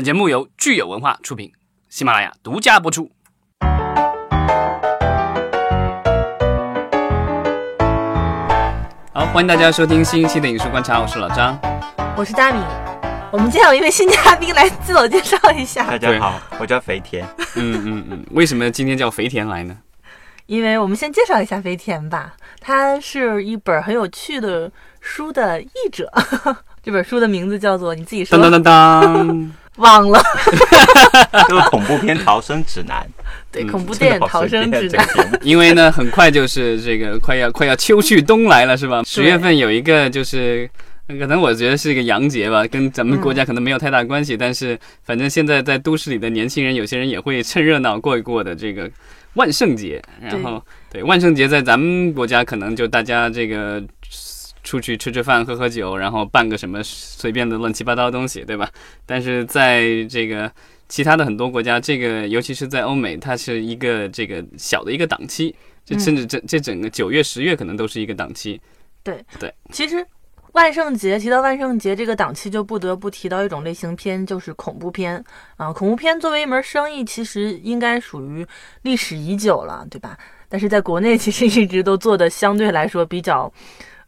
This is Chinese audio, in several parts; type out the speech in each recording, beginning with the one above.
本节目由聚友文化出品，喜马拉雅独家播出。好，欢迎大家收听新一期的影视观察，我是老张。我是大米。我们今天有一位新嘉宾来自我介绍一下，大家好，我叫肥田。嗯嗯嗯，为什么今天叫肥田来呢？因为我们先介绍一下肥田吧，他是一本很有趣的书的译者。这本书的名字叫做你自己说。当当当当，忘了。就 是恐怖片逃生指南。对，恐怖电影逃生指南。因为呢，很快就是这个快要快要秋去冬来了，是吧？十月份有一个就是，可能我觉得是一个洋节吧，跟咱们国家可能没有太大关系，但是反正现在在都市里的年轻人，有些人也会趁热闹过一过的这个万圣节。然后，对万圣节在咱们国家可能就大家这个。出去吃吃饭、喝喝酒，然后办个什么随便的乱七八糟的东西，对吧？但是在这个其他的很多国家，这个尤其是在欧美，它是一个这个小的一个档期，就甚至这这整个九月、十月可能都是一个档期。对对，其实万圣节提到万圣节这个档期，就不得不提到一种类型片，就是恐怖片啊。恐怖片作为一门生意，其实应该属于历史已久了，对吧？但是在国内，其实一直都做的相对来说比较。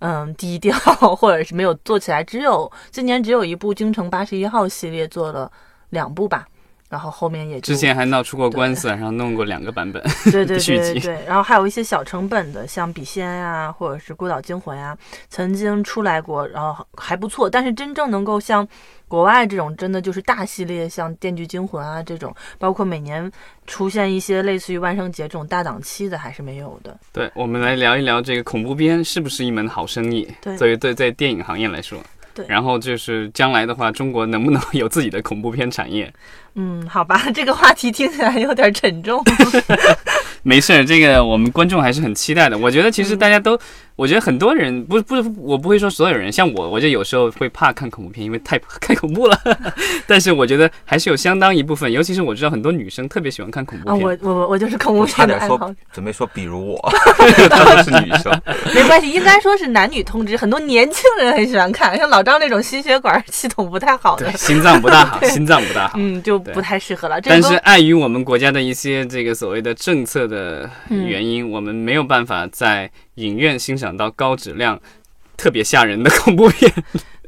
嗯，低调 或者是没有做起来，只有今年只有一部《京城八十一号》系列做了两部吧，然后后面也之前还闹出过官司，然后弄过两个版本对对 对对，然后还有一些小成本的，像《笔仙》呀，或者是《孤岛惊魂》呀，曾经出来过，然后还不错，但是真正能够像。国外这种真的就是大系列，像《电锯惊魂》啊这种，包括每年出现一些类似于万圣节这种大档期的，还是没有的。对，我们来聊一聊这个恐怖片是不是一门好生意？对，所以对在电影行业来说，对。然后就是将来的话，中国能不能有自己的恐怖片产业？嗯，好吧，这个话题听起来有点沉重。没事儿，这个我们观众还是很期待的。我觉得其实大家都。我觉得很多人不不，我不会说所有人，像我，我就有时候会怕看恐怖片，因为太 太恐怖了。但是我觉得还是有相当一部分，尤其是我知道很多女生特别喜欢看恐怖片。我我我就是恐怖片的爱好。准备说，比如我，他都是女生。没关系，应该说是男女通吃，很多年轻人很喜欢看，像老张那种心血管系统不太好的，心脏不大好，心脏不大好，嗯，就不太适合了。但是碍于我们国家的一些这个所谓的政策的原因，我们没有办法在。影院欣赏到高质量、特别吓人的 恐怖片。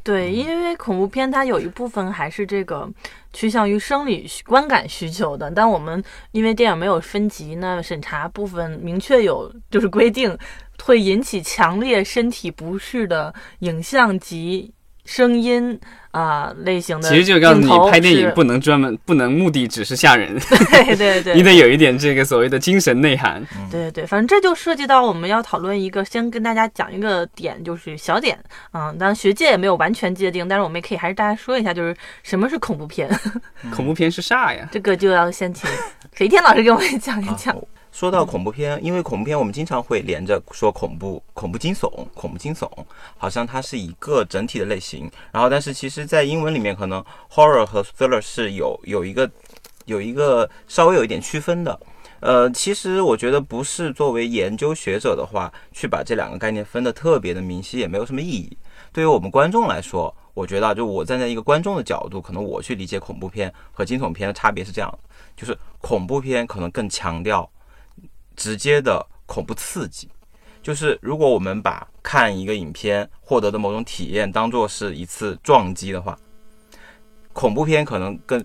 对，因为恐怖片它有一部分还是这个趋向于生理观感需求的。但我们因为电影没有分级，那审查部分明确有就是规定，会引起强烈身体不适的影像及声音。啊，类型的其实就告诉你，拍电影不能专门不能目的只是吓人，对 对对，你得有一点这个所谓的精神内涵。对对对，反正这就涉及到我们要讨论一个，先跟大家讲一个点，就是小点，嗯，当然学界也没有完全界定，但是我们也可以还是大家说一下，就是什么是恐怖片？恐怖片是啥呀？这个就要先请肥天老师给我们讲一讲。说到恐怖片，因为恐怖片我们经常会连着说恐怖、恐怖惊悚、恐怖惊悚，好像它是一个整体的类型。然后，但是其实，在英文里面，可能 horror 和 thriller 是有有一个有一个稍微有一点区分的。呃，其实我觉得不是作为研究学者的话，去把这两个概念分得特别的明晰，也没有什么意义。对于我们观众来说，我觉得就我站在一个观众的角度，可能我去理解恐怖片和惊悚片的差别是这样：就是恐怖片可能更强调。直接的恐怖刺激，就是如果我们把看一个影片获得的某种体验当做是一次撞击的话，恐怖片可能更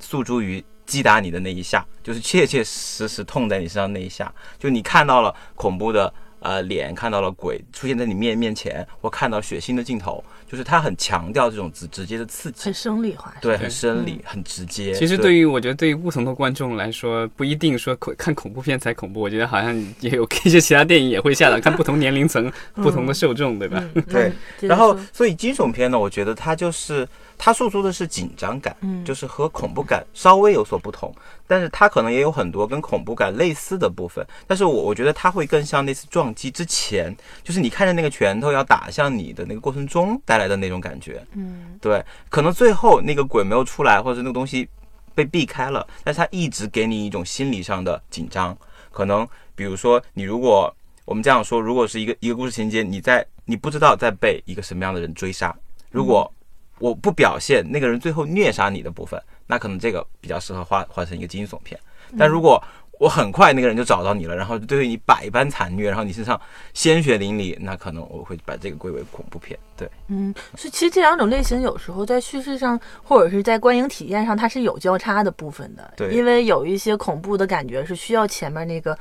诉诸于击打你的那一下，就是切切实实痛在你身上那一下，就你看到了恐怖的呃脸，看到了鬼出现在你面面前，或看到血腥的镜头。就是他很强调这种直直接的刺激，很生理化，对，很生理，很直接。其实对于我觉得对于不同的观众来说，不一定说恐看恐怖片才恐怖。我觉得好像也有 一些其他电影也会吓到，看不同年龄层、不同的受众，对吧？对。然后，所以惊悚片呢，我觉得它就是它诉诸的是紧张感，嗯就是和恐怖感稍微有所不同。但是它可能也有很多跟恐怖感类似的部分，但是我我觉得它会更像那次撞击之前，就是你看着那个拳头要打向你的那个过程中带来的那种感觉。嗯，对，可能最后那个鬼没有出来，或者那个东西被避开了，但是它一直给你一种心理上的紧张。可能比如说你如果我们这样说，如果是一个一个故事情节，你在你不知道在被一个什么样的人追杀，如果我不表现那个人最后虐杀你的部分。那可能这个比较适合画画成一个惊悚片。但如果我很快那个人就找到你了，然后对你百般残虐，然后你身上鲜血淋漓，那可能我会把这个归为恐怖片。对，嗯，所以其实这两种类型有时候在叙事上或者是在观影体验上，它是有交叉的部分的。对因为有一些恐怖的感觉是需要前面那个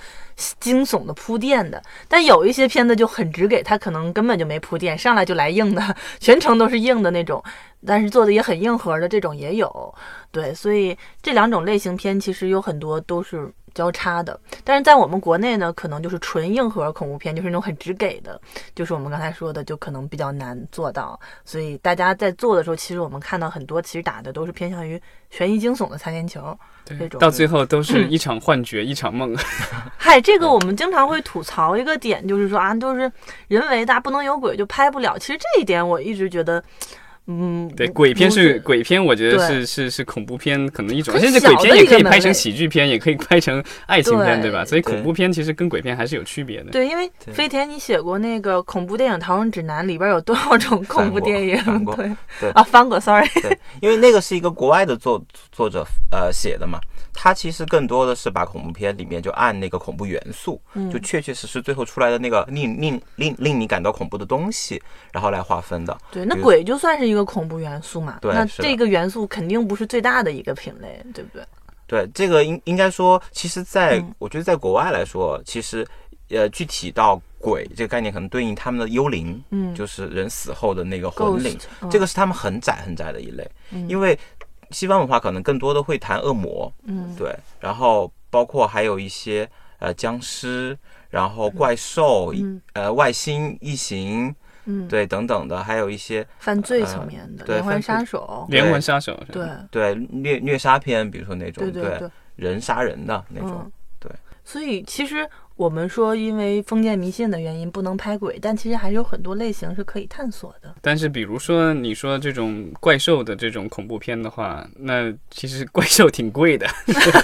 惊悚的铺垫的，但有一些片子就很直给，它可能根本就没铺垫，上来就来硬的，全程都是硬的那种，但是做的也很硬核的这种也有。对，所以这两种类型片其实有很多都是交叉的，但是在我们国内呢，可能就是纯硬核恐怖片，就是那种很直给的，就是我们刚才说的，就可能比较难做到。所以大家在做的时候，其实我们看到很多其实打的都是偏向于悬疑惊悚的擦边球。这对，种到最后都是一场幻觉，一场梦。嗨，这个我们经常会吐槽一个点，就是说啊，都是人为的，不能有鬼就拍不了。其实这一点我一直觉得，嗯，对，鬼片是鬼片，我觉得是是是恐怖片可能一种，很甚至鬼片也可以拍成喜剧片，也可以拍成爱情片，对。对吧？所以恐怖片其实跟鬼片还是有区别的。对，因为飞田你写过那个恐怖电影《逃生指南》，里边有多少种恐怖电影？对。对。啊，翻过，sorry。对，因为那个是一个国外的作作者呃写的嘛，他其实更多的是把恐怖片里面就按那个恐怖元素，嗯。就确确实实最后出来的那个令令令令你感到恐怖的东西，然后来划分的。对，那鬼就算是一个恐怖元素嘛，那这个元素肯定不是最大的一个品类，对不对？对，这个应应该说，其实在，嗯。我觉得在国外来说，其实呃具体到鬼这个概念，可能对应他们的幽灵，嗯。就是人死后的那个魂灵 Ghost，，嗯。这个是他们很窄很窄的一类，嗯。因为西方文化可能更多的会谈恶魔，嗯。对，然后包括还有一些呃僵尸，然后怪兽，嗯。呃外星异形，嗯，对等等的，还有一些犯罪呃层面的对连环杀手，连环杀手，对。对虐虐杀片，比如说那种对对对，人杀人的那种嗯，，对。所以其实我们说，因为封建迷信的原因不能拍鬼，但其实还是有很多类型是可以探索的。但是比如说你说这种怪兽的这种恐怖片的话，那其实怪兽挺贵的，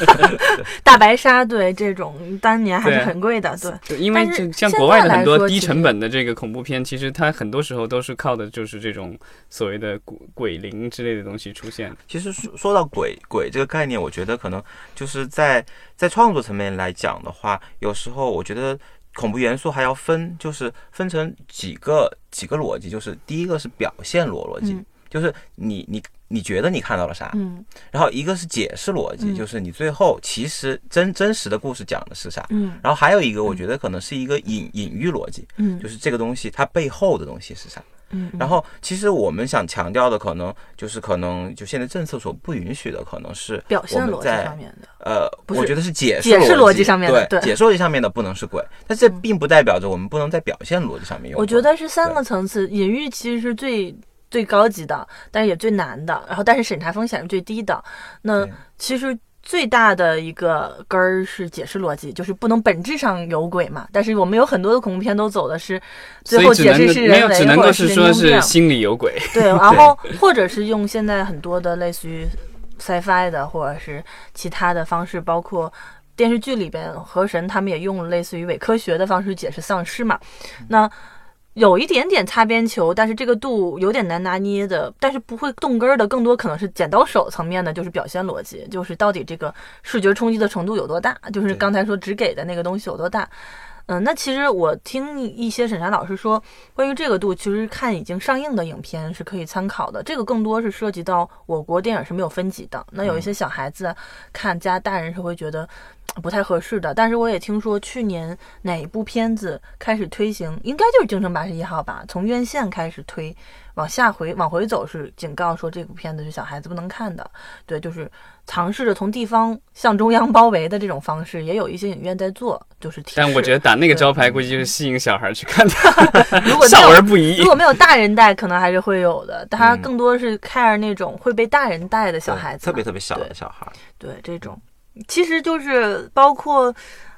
大白鲨对这种当年还是很贵的，对。就因为这像国外的很多低成本的这个恐怖片，其实它很多时候都是靠的就是这种所谓的鬼鬼灵之类的东西出现。其实说说到鬼鬼这个概念，我觉得可能就是在在创作层面来讲的话，有时候我觉得恐怖元素还要分，就是分成几个几个逻辑，就是第一个是表现逻逻辑，嗯就是你你你觉得你看到了啥，嗯然后一个是解释逻辑，嗯就是你最后其实真真实的故事讲的是啥。嗯然后还有一个，我觉得可能是一个隐隐喻逻辑，嗯就是这个东西它背后的东西是啥。嗯，然后，其实我们想强调的，可能就是可能就现在政策所不允许的，可能是表现逻辑上面的，呃，不我觉得是解解释逻逻辑上面的对，解释逻辑上面的不能是鬼，但这嗯。并不代表着我们不能在表现逻辑上面用。我觉得是三个层次，隐喻其实是最最高级的，但是也最难的，然后但是审查风险是最低的。那其实最大的一个根儿是解释逻辑，就是不能本质上有鬼嘛。但是我们有很多的恐怖片都走的是最后解释是人为，只能够或者是是说是。心里有鬼。对，然后或者是用现在很多的类似于 sci-fi 的，或者是其他的方式，包括电视剧里边河神他们也用了类似于伪科学的方式解释丧尸嘛。那有一点点擦边球，但是这个度有点难拿捏的，但是不会动根儿的，更多可能是剪刀手层面的，就是表现逻辑，就是到底这个视觉冲击的程度有多大，就是刚才说只给的那个东西有多大。嗯，那其实我听一些审查老师说，关于这个度，其实看已经上映的影片是可以参考的。这个更多是涉及到我国电影是没有分级的。那有一些小孩子看加大人是会觉得呃不太合适的。但是我也听说去年哪一部片子开始推行，应该就是《京城八十一号》吧，从院线开始推，往下回往回走是警告说这部片子是小孩子不能看的。对，就是尝试着从地方向中央包围的这种方式，也有一些影院在做，就是提。但我觉得打那个招牌，估计就是吸引小孩去看的，如果没少有儿不宜如。果没有大人带，可能还是会有的。他嗯更多是 care 那种会被大人带的小孩子嘛，特别特别小的小孩儿，对这种，其实就是包括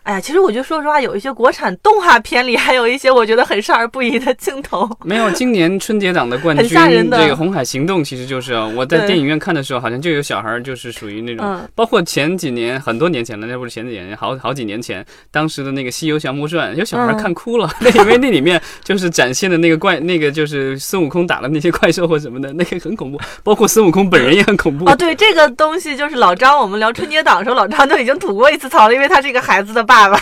哎呀，其实我觉得说实话，有一些国产动画片里还有一些我觉得很少儿不宜的镜头。没有，今年春节档的冠军，这个《红海行动》其实就是啊，我在电影院看的时候，好像就有小孩就是属于那种，包括前几年很多年前了，那不是前几年，好好几年前，当时的那个《西游降魔传》，有小孩看哭了，那因为那里面就是展现的那个怪，那个就是孙悟空打了那些怪兽或什么的，那个很恐怖，包括孙悟空本人也很恐怖。啊，对，这个东西就是老张，我们聊春节档的时候，老张就已经吐过一次槽了，因为他是一个孩子的爸。爸爸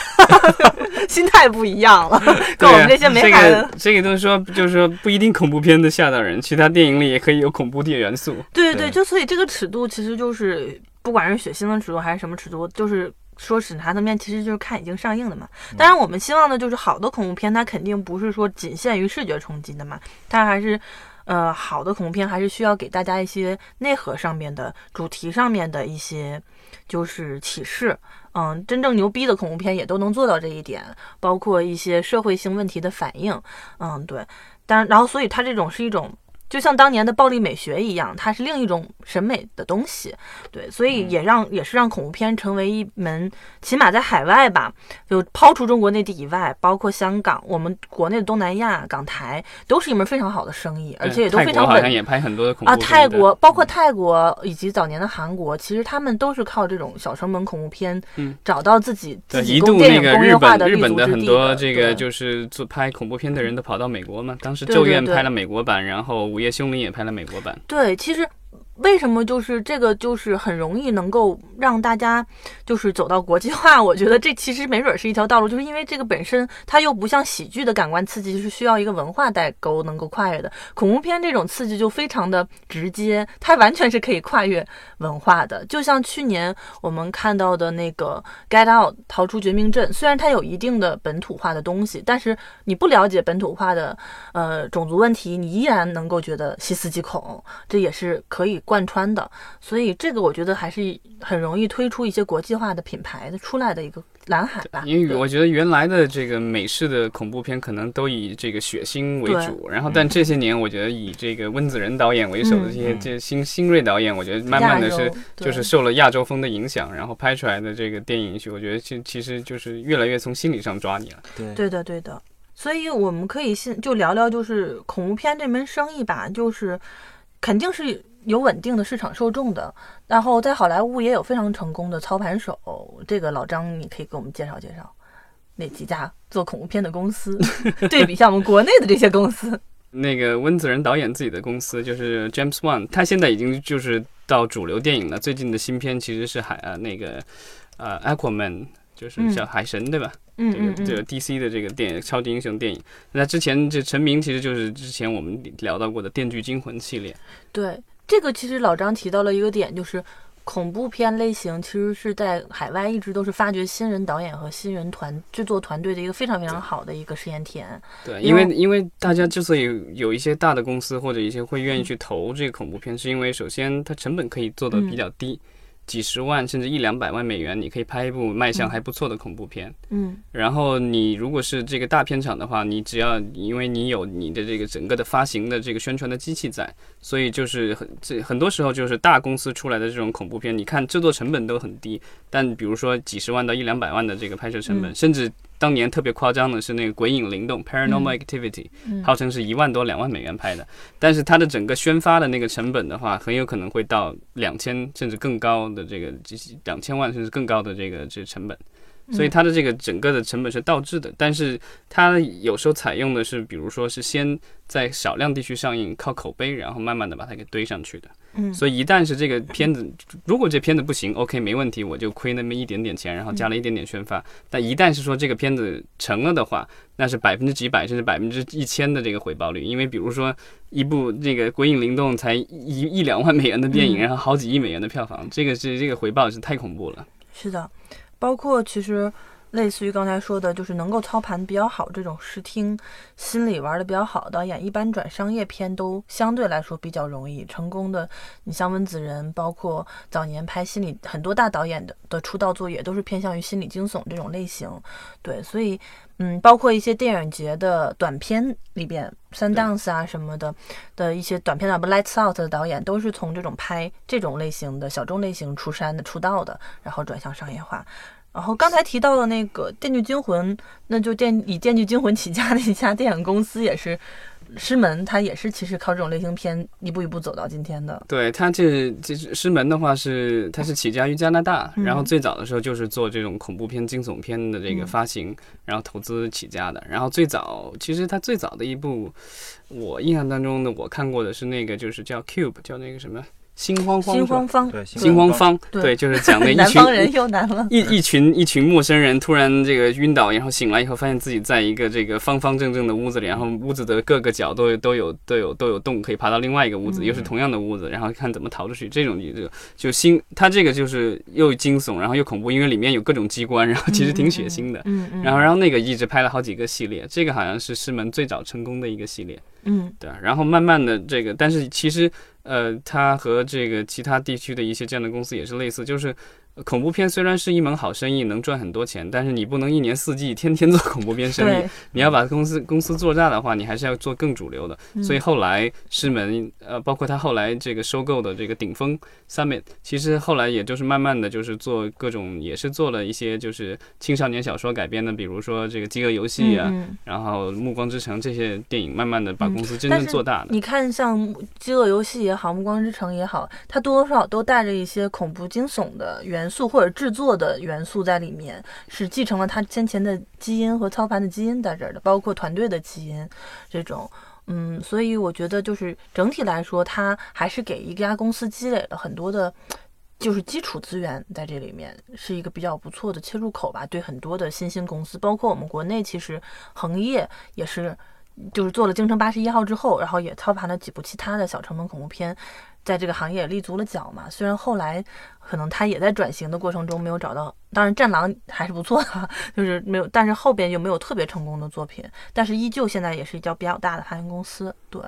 心态不一样了，跟我们这些没孩子。这个都是说，就是说不一定恐怖片的吓到人，其他电影里也可以有恐怖的元素。对对对，就所以这个尺度其实就是，不管是血腥的尺度还是什么尺度，就是说审查层面，其实就是看已经上映的嘛。当然，我们希望的就是好的恐怖片，它肯定不是说仅限于视觉冲击的嘛，它还是呃好的恐怖片，还是需要给大家一些内核上面的主题上面的一些就是启示。嗯，真正牛逼的恐怖片也都能做到这一点，包括一些社会性问题的反应。嗯，对，但然后所以它这种是一种。就像当年的暴力美学一样，它是另一种审美的东西，对，所以也让也是让恐怖片成为一门，起码在海外吧，就抛除中国内地以外，包括香港，我们国内的东南亚、港台都是一门非常好的生意，而且也都非常稳。好像也拍很多的恐怖啊，泰国包括泰国以及早年的韩国，其实他们都是靠这种小成本恐怖片，嗯，找到自己自己电影工业化的日本的很多这个就是做拍恐怖片的人都跑到美国嘛，当时《咒怨》拍了美国版，然后。《夜凶铃》也拍了美国版。对，其实。为什么就是这个就是很容易能够让大家就是走到国际化？我觉得这其实没准是一条道路，就是因为这个本身它又不像喜剧的感官刺激，是需要一个文化代沟能够跨越的。恐怖片这种刺激就非常的直接，它完全是可以跨越文化的。就像去年我们看到的那个《Get Out》逃出绝命镇，虽然它有一定的本土化的东西，但是你不了解本土化的呃种族问题，你依然能够觉得细思极恐。这也是可以。贯穿的，所以这个我觉得还是很容易推出一些国际化的品牌的出来的一个蓝海吧。因为我觉得原来的这个美式的恐怖片可能都以这个血腥为主，然后但这些年我觉得以这个温子仁导演为首的这些这新新锐导演，我觉得慢慢的是就是受了亚洲风的影响，然后拍出来的这个电影去，我觉得其其实就是越来越从心理上抓你了。对对的对的，所以我们可以先就聊聊就是恐怖片这门生意吧，就是肯定是。有稳定的市场受众的，然后在好莱坞也有非常成功的操盘手。这个老张，你可以给我们介绍介绍那几家做恐怖片的公司，对比一下我们国内的这些公司。那个温子仁导演自己的公司就是 James Wan，他现在已经就是到主流电影了。最近的新片其实是海呃那个呃 Aquaman，就是叫海神对吧？嗯，这个这个 DC 的这个电影超级英雄电影，那之前这成名其实就是之前我们聊到过的《电锯惊魂》系列。对。这个其实老张提到了一个点，就是恐怖片类型其实是在海外一直都是发掘新人导演和新人团制作团队的一个非常非常好的一个试验田。对，因为因为大家之所以有一些大的公司或者一些会愿意去投这个恐怖片，是因为首先它成本可以做的比较低。几十万甚至一两百万美元，你可以拍一部卖相还不错的恐怖片。嗯，然后你如果是这个大片场的话，你只要因为你有你的这个整个的发行的这个宣传的机器在，所以就是很这很多时候就是大公司出来的这种恐怖片，你看制作成本都很低，但比如说几十万到一两百万的这个拍摄成本，甚至。当年特别夸张的是那个《鬼影灵动》（Paranormal Activity），号称是一万多两万美元拍的，但是它的整个宣发的那个成本的话，很有可能会到两千甚至更高的这个两千万甚至更高的这个这成本。所以它的这个整个的成本是倒置的，但是它有时候采用的是，比如说是先在少量地区上映，靠口碑，然后慢慢的把它给堆上去的。嗯，所以一旦是这个片子，如果这片子不行，OK 没问题，我就亏那么一点点钱，然后加了一点点宣发。但一旦是说这个片子成了的话，那是百分之几百甚至百分之一千的这个回报率，因为比如说一部这个《鬼影灵动》才一一两万美元的电影，然后好几亿美元的票房，这个是这个回报是太恐怖了。是的。包括其实类似于刚才说的，就是能够操盘比较好这种视听心理玩的比较好的导演，一般转商业片都相对来说比较容易成功的。你像温子仁，包括早年拍心理很多大导演的的出道作也都是偏向于心理惊悚这种类型。对，所以嗯，包括一些电影节的短片里边，Sundance 啊什么的的一些短片啊，不 Lights Out 的导演都是从这种拍这种类型的小众类型出山的出道的，然后转向商业化。然后刚才提到的那个《电锯惊魂》，那就电以《电锯惊魂》起家的一家电影公司也是。师门，它也是其实靠这种类型片一步一步走到今天的。对，它这这师门的话是，它是起家于加拿大，然后最早的时候就是做这种恐怖片、惊悚片的这个发行，然后投资起家的。然后最早，其实它最早的一部，我印象当中的我看过的是那个，就是叫 Cube，叫那个什么。心慌慌，心慌慌，对，心慌慌，对，就是讲的一群人又难了，一 一群一群陌生人突然这个晕倒，然后醒来以后发现自己在一个这个方方正正的屋子里，然后屋子的各个角都都有都有都有洞，可以爬到另外一个屋子，又是同样的屋子，然后看怎么逃出去。这种就就心，它这个就是又惊悚，然后又恐怖，因为里面有各种机关，然后其实挺血腥的。嗯嗯。然后然后那个一直拍了好几个系列，这个好像是师门最早成功的一个系列。嗯，对。然后慢慢的这个，但是其实。呃，它和这个其他地区的一些这样的公司也是类似，就是。恐怖片虽然是一门好生意，能赚很多钱，但是你不能一年四季天天做恐怖片生意。你要把公司公司做大的话，你还是要做更主流的。所以后来师门，呃，包括他后来这个收购的这个顶峰 Summit，其实后来也就是慢慢的就是做各种，也是做了一些就是青少年小说改编的，比如说这个饥饿游戏啊，然后暮光之城这些电影，慢慢的把公司真正做大的。你看，像饥饿游戏也好，暮光之城也好，它多多少少都带着一些恐怖惊悚的元。元素或者制作的元素在里面，是继承了他先前的基因和操盘的基因在这儿的，包括团队的基因，这种，嗯，所以我觉得就是整体来说，他还是给一家公司积累了很多的，就是基础资源在这里面，是一个比较不错的切入口吧。对很多的新兴公司，包括我们国内，其实恒业也是，就是做了《京城八十一号》之后，然后也操盘了几部其他的小成本恐怖片。在这个行业立足了脚嘛，虽然后来可能他也在转型的过程中没有找到，当然《战狼》还是不错的，就是没有，但是后边就没有特别成功的作品，但是依旧现在也是一家比较大的发行公司，对。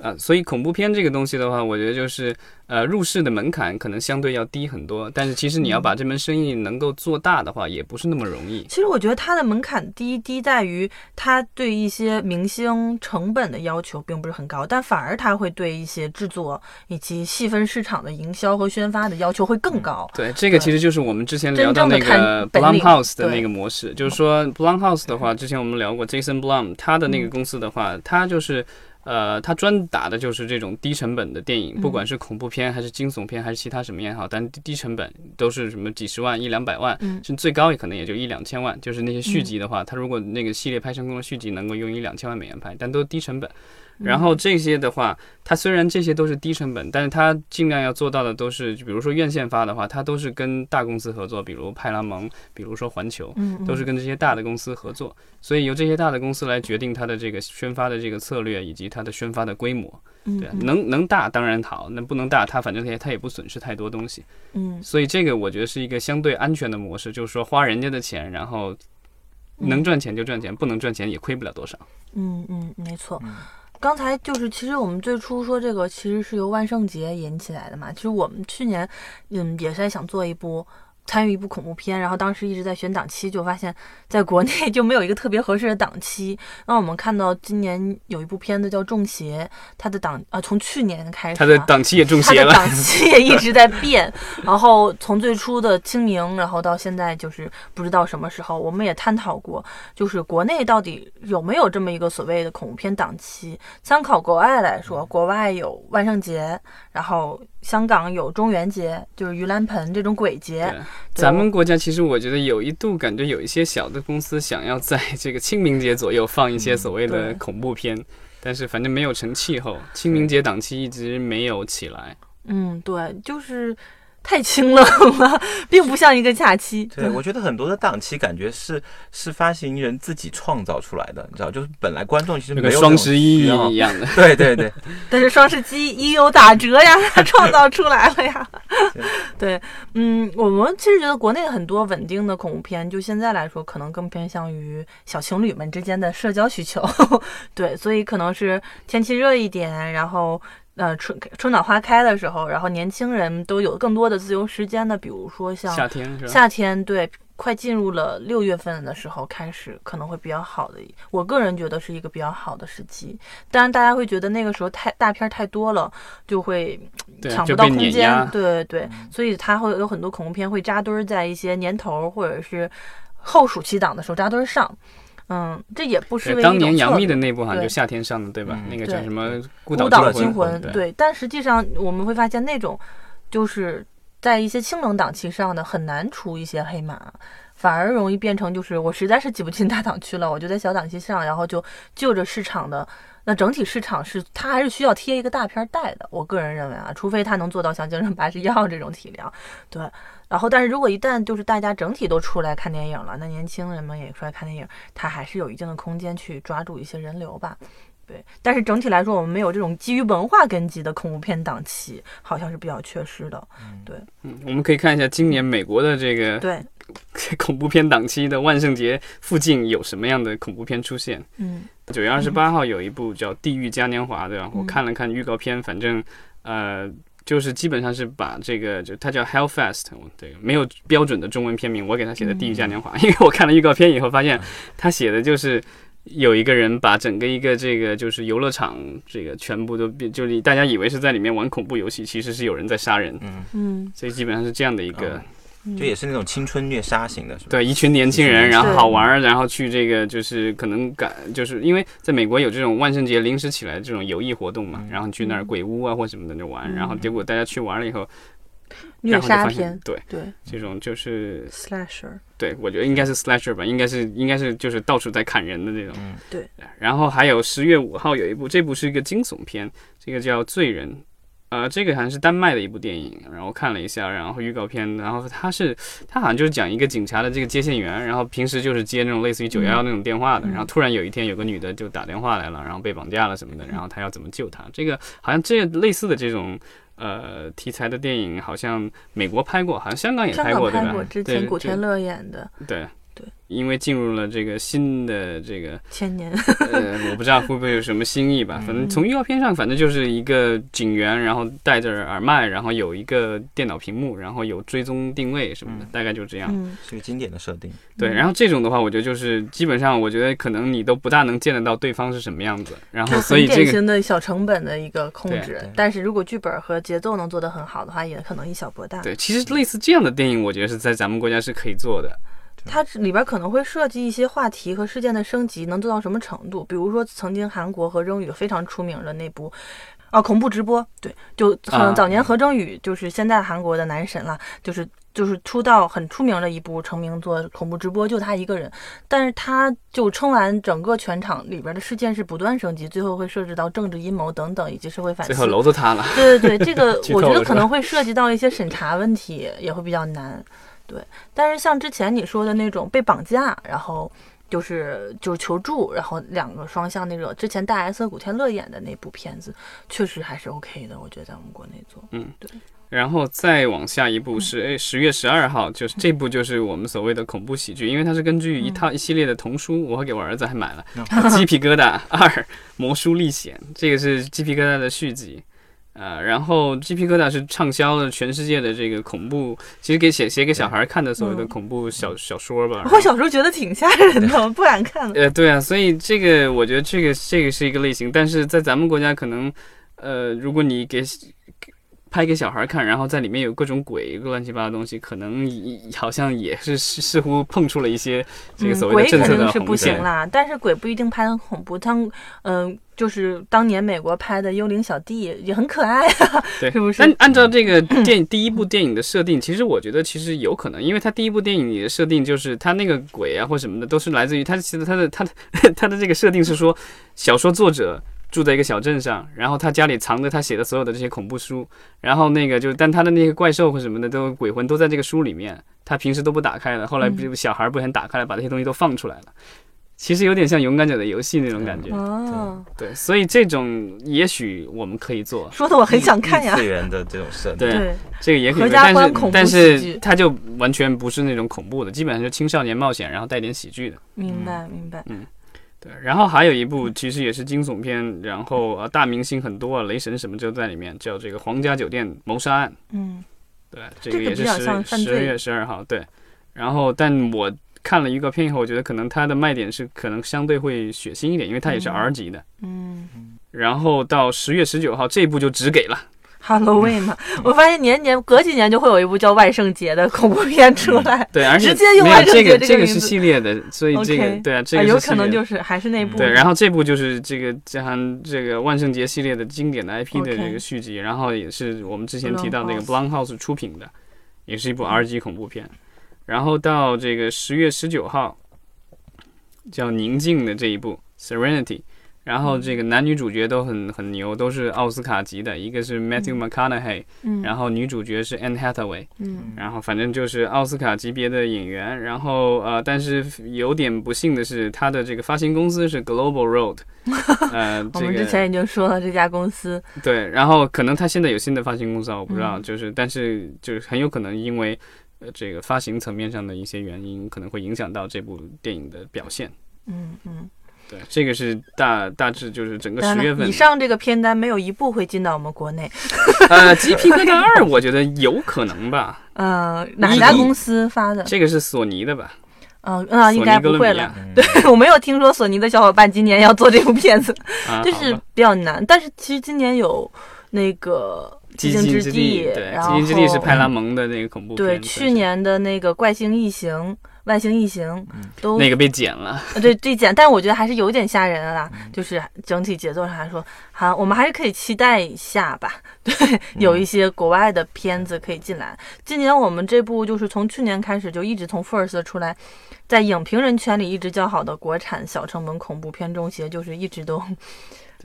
啊，所以恐怖片这个东西的话，我觉得就是，呃，入市的门槛可能相对要低很多。但是其实你要把这门生意能够做大的话，也不是那么容易。其实我觉得它的门槛低，低在于它对一些明星成本的要求并不是很高，但反而它会对一些制作以及细分市场的营销和宣发的要求会更高。对，这个其实就是我们之前聊到那个 Blumhouse 的那个模式，就是说 Blumhouse 的话，之前我们聊过 Jason Blum，他的那个公司的话，他就是。呃，他专打的就是这种低成本的电影，不管是恐怖片还是惊悚片还是其他什么也好，但低成本都是什么几十万一两百万，甚至最高也可能也就一两千万。就是那些续集的话，他如果那个系列拍成功了，续集能够用一两千万美元拍，但都低成本。然后这些的话，它虽然这些都是低成本，但是它尽量要做到的都是，就比如说院线发的话，它都是跟大公司合作，比如派拉蒙，比如说环球，都是跟这些大的公司合作，所以由这些大的公司来决定它的这个宣发的这个策略以及它的宣发的规模。对，能能大当然好，那不能大，它反正它也它也不损失太多东西。嗯，所以这个我觉得是一个相对安全的模式，就是说花人家的钱，然后能赚钱就赚钱，不能赚钱也亏不了多少。嗯嗯，没错。刚才就是，其实我们最初说这个其实是由万圣节引起来的嘛。其实我们去年，嗯，也是在想做一部。参与一部恐怖片，然后当时一直在选档期，就发现在国内 就没有一个特别合适的档期。那我们看到今年有一部片子叫《中邪》，它的档啊从去年开始，它的档期也中邪了，档 期也一直在变。然后从最初的清明，然后到现在就是不知道什么时候。我们也探讨过，就是国内到底有没有这么一个所谓的恐怖片档期？参考国外来说，国外有万圣节，然后。香港有中元节，就是盂兰盆这种鬼节。咱们国家其实我觉得有一度感觉有一些小的公司想要在这个清明节左右放一些所谓的恐怖片，但是反正没有成气候，清明节档期一直没有起来。嗯，对，就是。太清冷了，并不像一个假期。对，我觉得很多的档期感觉是是发行人自己创造出来的，你知道，就是本来观众其实没有双十一一样的。对对对。但是双十一有打折呀，他创造出来了呀。对，嗯，我们其实觉得国内很多稳定的恐怖片，就现在来说，可能更偏向于小情侣们之间的社交需求。对，所以可能是天气热一点，然后。呃，春春暖花开的时候，然后年轻人都有更多的自由时间的，比如说像夏天，夏天对快进入了六月份的时候开始，可能会比较好的。我个人觉得是一个比较好的时机。当然，大家会觉得那个时候太大片太多了，就会抢不到空间。对对，所以它会有很多恐怖片会扎堆在一些年头或者是后暑期档的时候扎堆上。嗯，这也不是当年杨幂的那部好像就夏天上的，对吧？那个叫什么《孤岛惊魂》。对，但实际上我们会发现那种就是在一些清冷档期上的很难出一些黑马，反而容易变成就是我实在是挤不进大档区了，我就在小档期上，然后就就着市场的。那整体市场是它还是需要贴一个大片带的，我个人认为啊，除非它能做到像《京城八十一号》这种体量，对。然后，但是如果一旦就是大家整体都出来看电影了，那年轻人们也出来看电影，它还是有一定的空间去抓住一些人流吧，对。但是整体来说，我们没有这种基于文化根基的恐怖片档期，好像是比较缺失的，对。嗯，我们可以看一下今年美国的这个对 恐怖片档期的万圣节附近有什么样的恐怖片出现，嗯。九月二十八号有一部叫《地狱嘉年华》，对吧？我看了看预告片，反正呃，就是基本上是把这个，就它叫 Hellfest，对，没有标准的中文片名，我给他写的《地狱嘉年华》，因为我看了预告片以后发现，他写的就是有一个人把整个一个这个就是游乐场这个全部都变，就是大家以为是在里面玩恐怖游戏，其实是有人在杀人，嗯。嗯，所以基本上是这样的一个。就也是那种青春虐杀型的，是吧？对，一群年轻人，然后好玩，然后去这个就是可能感，就是因为在美国有这种万圣节临时起来的这种游艺活动嘛，然后去那儿鬼屋啊或什么的那玩，然后结果大家去玩了以后，虐杀片，对对，这种就是 slasher，对我觉得应该是 slasher 吧，应该是应该是就是到处在砍人的那种，对。然后还有十月五号有一部，这部是一个惊悚片，这个叫罪人。呃，这个好像是丹麦的一部电影，然后看了一下，然后预告片，然后他是他好像就是讲一个警察的这个接线员，然后平时就是接那种类似于九幺幺那种电话的，然后突然有一天有个女的就打电话来了，然后被绑架了什么的，然后他要怎么救她？这个好像这类似的这种呃题材的电影，好像美国拍过，好像香港也拍过，对吧？之前古天乐演的，对。因为进入了这个新的这个千年，呃，我不知道会不会有什么新意吧。反正从预告片上，反正就是一个警员，然后戴着耳麦，然后有一个电脑屏幕，然后有追踪定位什么的，大概就这样。是个经典的设定。对，然后这种的话，我觉得就是基本上，我觉得可能你都不大能见得到对方是什么样子。然后，所以这个典型的小成本的一个控制。但是如果剧本和节奏能做得很好的话，也可能以小博大。对，其实类似这样的电影，我觉得是在咱们国家是可以做的。它里边可能会涉及一些话题和事件的升级，能做到什么程度？比如说，曾经韩国和郑宇非常出名的那部，啊，恐怖直播，对，就很早年何正宇就是现在韩国的男神了，就是就是出道很出名的一部成名作《恐怖直播》，就他一个人，但是他就撑完整个全场里边的事件是不断升级，最后会涉及到政治阴谋等等以及社会反思。最后楼子塌了。对对对，这个 我觉得可能会涉及到一些审查问题，也会比较难。对，但是像之前你说的那种被绑架，然后就是就是求助，然后两个双向那种，之前大 S 和古天乐演的那部片子，确实还是 OK 的，我觉得在我们国内做，嗯，对。然后再往下一部是哎十月十二号，就是这部就是我们所谓的恐怖喜剧，因为它是根据一套一系列的童书，我给我儿子还买了《鸡皮疙瘩二魔书历险》，这个是《鸡皮疙瘩》的续集。呃，然后《鸡皮疙瘩》是畅销了全世界的这个恐怖，其实给写写给小孩看的所谓的恐怖小小说吧。我小时候觉得挺吓人的，不敢看。呃，对啊，所以这个我觉得这个这个是一个类型，但是在咱们国家可能，呃，如果你给。拍给小孩看，然后在里面有各种鬼、乱七八糟东西，可能好像也是似乎碰出了一些这个所谓的政策的是不行啦。但是鬼不一定拍很恐怖，当嗯，就是当年美国拍的《幽灵小弟》也很可爱啊，对，是不是？但按照这个电影第一部电影的设定，其实我觉得其实有可能，因为他第一部电影里的设定就是他那个鬼啊或什么的都是来自于他其实他的他的他的这个设定是说小说作者。住在一个小镇上，然后他家里藏着他写的所有的这些恐怖书，然后那个就，但他的那些怪兽或什么的都鬼魂都在这个书里面，他平时都不打开的。后来不小孩不想打开了，把这些东西都放出来了。其实有点像勇敢者的游戏那种感觉。哦，对，所以这种也许我们可以做。说的我很想看呀。次元的这种设定，对，这个也可以。但是但是它就完全不是那种恐怖的，基本上就青少年冒险，然后带点喜剧的。明白，明白。嗯。对，然后还有一部其实也是惊悚片，然后呃大明星很多啊，雷神什么就在里面，叫这个《皇家酒店谋杀案》。嗯，对，这个也是十十月十二号。对，然后，但我看了一个片以后，我觉得可能它的卖点是可能相对会血腥一点，因为它也是嗯 R 级的。嗯然后到十月十九号这部就只给了，，Halloween 嘛，我发现年年隔几年就会有一部叫万圣节的恐怖片出来，对，而且直接用万圣这个节这个这个是系列的，所以这个对啊，这啊，个有可能就是还是那部。对，然后这部就是这个加上这个万圣节系列的经典的 IP 的这个续集然后也是我们之前提到那个 Blumhouse 出品的，也是一部 R 级恐怖片。然后到这个十月十九号，叫《宁静》的这一部 Serenity，然后这个男女主角都很很牛，都是奥斯卡级的，一个是 Matthew McConaughey，、嗯，然后女主角是 Anne Hathaway，嗯。然后反正就是奥斯卡级别的演员，然后呃，但是有点不幸的是，他的这个发行公司是 Global Road，呃，我这个们之前已经说了这家公司，对，然后可能他现在有新的发行公司啊，我不知道，嗯。就是但是就是很有可能因为呃这个发行层面上的一些原因，可能会影响到这部电影的表现。嗯嗯。对，这个是大大致就是整个十月份以，上这个片单没有一部会进到我们国内。呃，鸡皮疙瘩二，我觉得有可能吧，呃，哪家公司发的？这个是索尼的吧？嗯嗯，应该不会了对 我没有听说索尼的小伙伴今年要做这部片子，啊，就是比较难。但是其实今年有那个《寂静之地，对，然寂静之地是后派拉蒙的那个恐怖片，对去年的那个《怪星异形》《外星异形》都那个被剪了，呃对被剪，但是我觉得还是有点吓人的啦。嗯就是整体节奏上来说，好，我们还是可以期待一下吧。对，嗯有一些国外的片子可以进来。今年我们这部就是从去年开始就一直从 First 出来，在影评人圈里一直叫好的国产小成本恐怖片中邪，就是一直都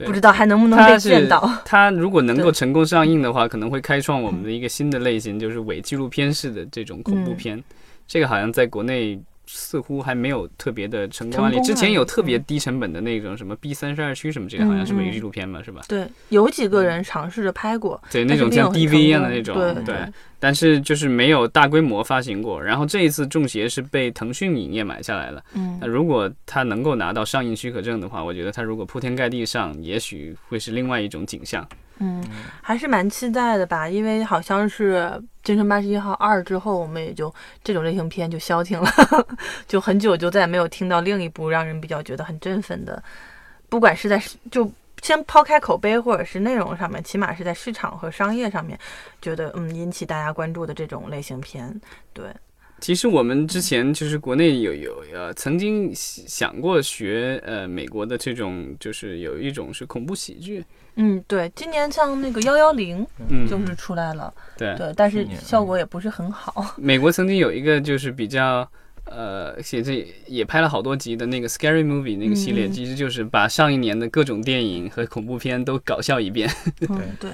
不知道还能不能它被见到。它如果能够成功上映的话，可能会开创我们的一个新的类型，就是伪纪录片式的这种恐怖嗯片。这个好像在国内似乎还没有特别的成功案例。之前有特别低成本的那种什么 B 三十二区什么这个，好像是伪纪录片嘛，是吧？对，有几个人尝试着拍过，对，那种像 DV 一样的那种，对对。但是就是没有大规模发行过。然后这一次《中邪》是被腾讯影业买下来了。嗯那如果他能够拿到上映许可证的话，我觉得他如果铺天盖地上，也许会是另外一种景象。嗯，还是蛮期待的吧，因为好像是《京城八十一号二》之后，我们也就这种类型片就消停了，就很久就再也没有听到另一部让人比较觉得很振奋的，不管是在就先抛开口碑或者是内容上面，起码是在市场和商业上面，觉得嗯引起大家关注的这种类型片，对，其实我们之前就是国内有有呃曾经想过学呃美国的这种，就是有一种是恐怖喜剧，嗯，对，今年像那个幺幺零嗯，就是出来了，对，对，但是效果也不是很好，美国曾经有一个就是比较。呃，写这也拍了好多集的那个 Scary Movie 那个系列，其实就是把上一年的各种电影和恐怖片都搞笑一遍。嗯，对，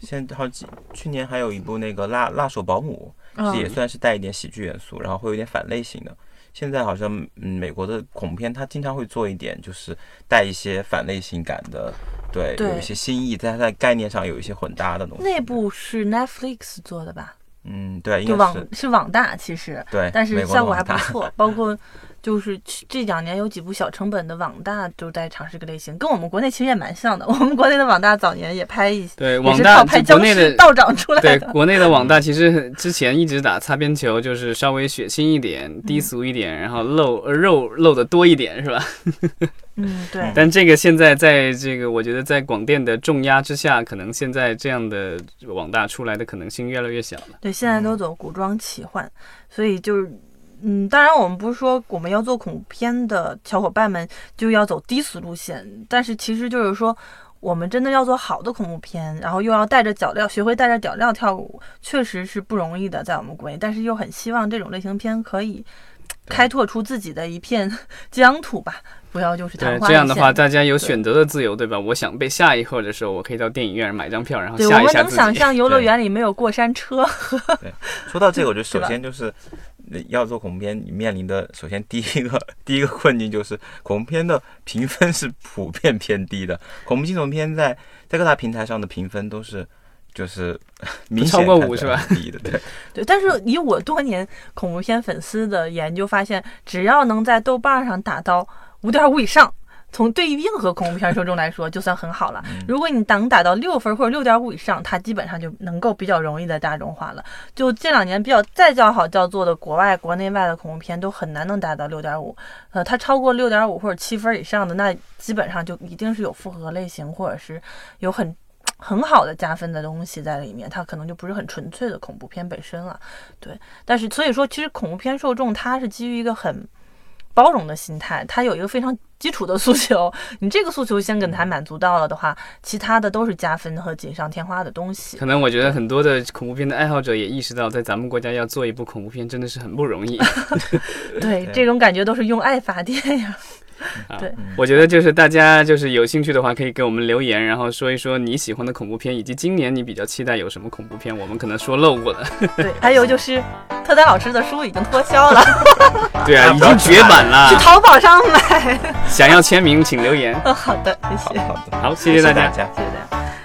现在好几去年还有一部那个辣辣手保姆，也算是带一点喜剧元素，然后会有点反类型的。现在好像嗯，美国的恐怖片它经常会做一点，就是带一些反类型感的，对，对有一些新意，在它在概念上有一些混搭的东西。那部是 Netflix 做的吧？嗯，对，应就该是网是网大，其实，对，但是效果还不错。包括就是这两年有几部小成本的网大都在尝试这个类型，跟我们国内其实也蛮像的。我们国内的网大早年也拍一些，对，也网大拍僵内的尸道长出来对，国内的网大其实之前一直打擦边球，就是稍微血腥一点、低俗一点，然后露呃肉露的多一点，是吧？嗯，对，但这个现在在这个，我觉得在广电的重压之下，可能现在这样的网大出来的可能性越来越小了。对，现在都走古装奇幻，所以就是。嗯，当然，我们不是说我们要做恐怖片的小伙伴们就要走低俗路线，但是其实就是说，我们真的要做好的恐怖片，然后又要带着脚镣，学会带着脚镣跳舞，确实是不容易的，在我们国内。但是又很希望这种类型片可以开拓出自己的一片 疆土吧，不要就是昙对，花这样的话，大家有选择的自由，对吧？我想被吓一会儿的时候，我可以到电影院买张票，然后对，我们能吓一下自己。想象游乐园 里没有过山车，说到这个，我觉得首先就是呃要做恐怖片，你面临的首先第一个第一个困境就是恐怖片的评分是普遍偏低的，恐怖惊悚片在在各大平台上的评分都是就是明显超过五是吧很低的，对，对，但是以我多年恐怖片粉丝的研究发现，只要能在豆瓣上打到五点五以上，从对于硬核恐怖片受众来说，就算很好了。如果你能打到六分或者六点五以上，它基本上就能够比较容易的大众化了。就这两年比较再叫好叫座的国外、国内外的恐怖片，都很难能达到六点五。呃，它超过六点五或者七分以上的，那基本上就一定是有复合类型，或者是有很很好的加分的东西在里面。它可能就不是很纯粹的恐怖片本身了。对，但是所以说，其实恐怖片受众它是基于一个很。包容的心态，它有一个非常基础的诉求，你这个诉求先给他满足到了的话，其他的都是加分和锦上添花的东西。可能我觉得很多的恐怖片的爱好者也意识到，在咱们国家要做一部恐怖片真的是很不容易。对，这种感觉都是用爱发电呀。对，我觉得就是大家就是有兴趣的话，可以给我们留言，然后说一说你喜欢的恐怖片，以及今年你比较期待有什么恐怖片，我们可能说漏过的。对，还有就是特丹老师的书已经脱销了。对啊，已经绝版了，去淘宝上买。想要签名请留言。嗯，好的，谢谢。好，谢谢大家，谢谢大家。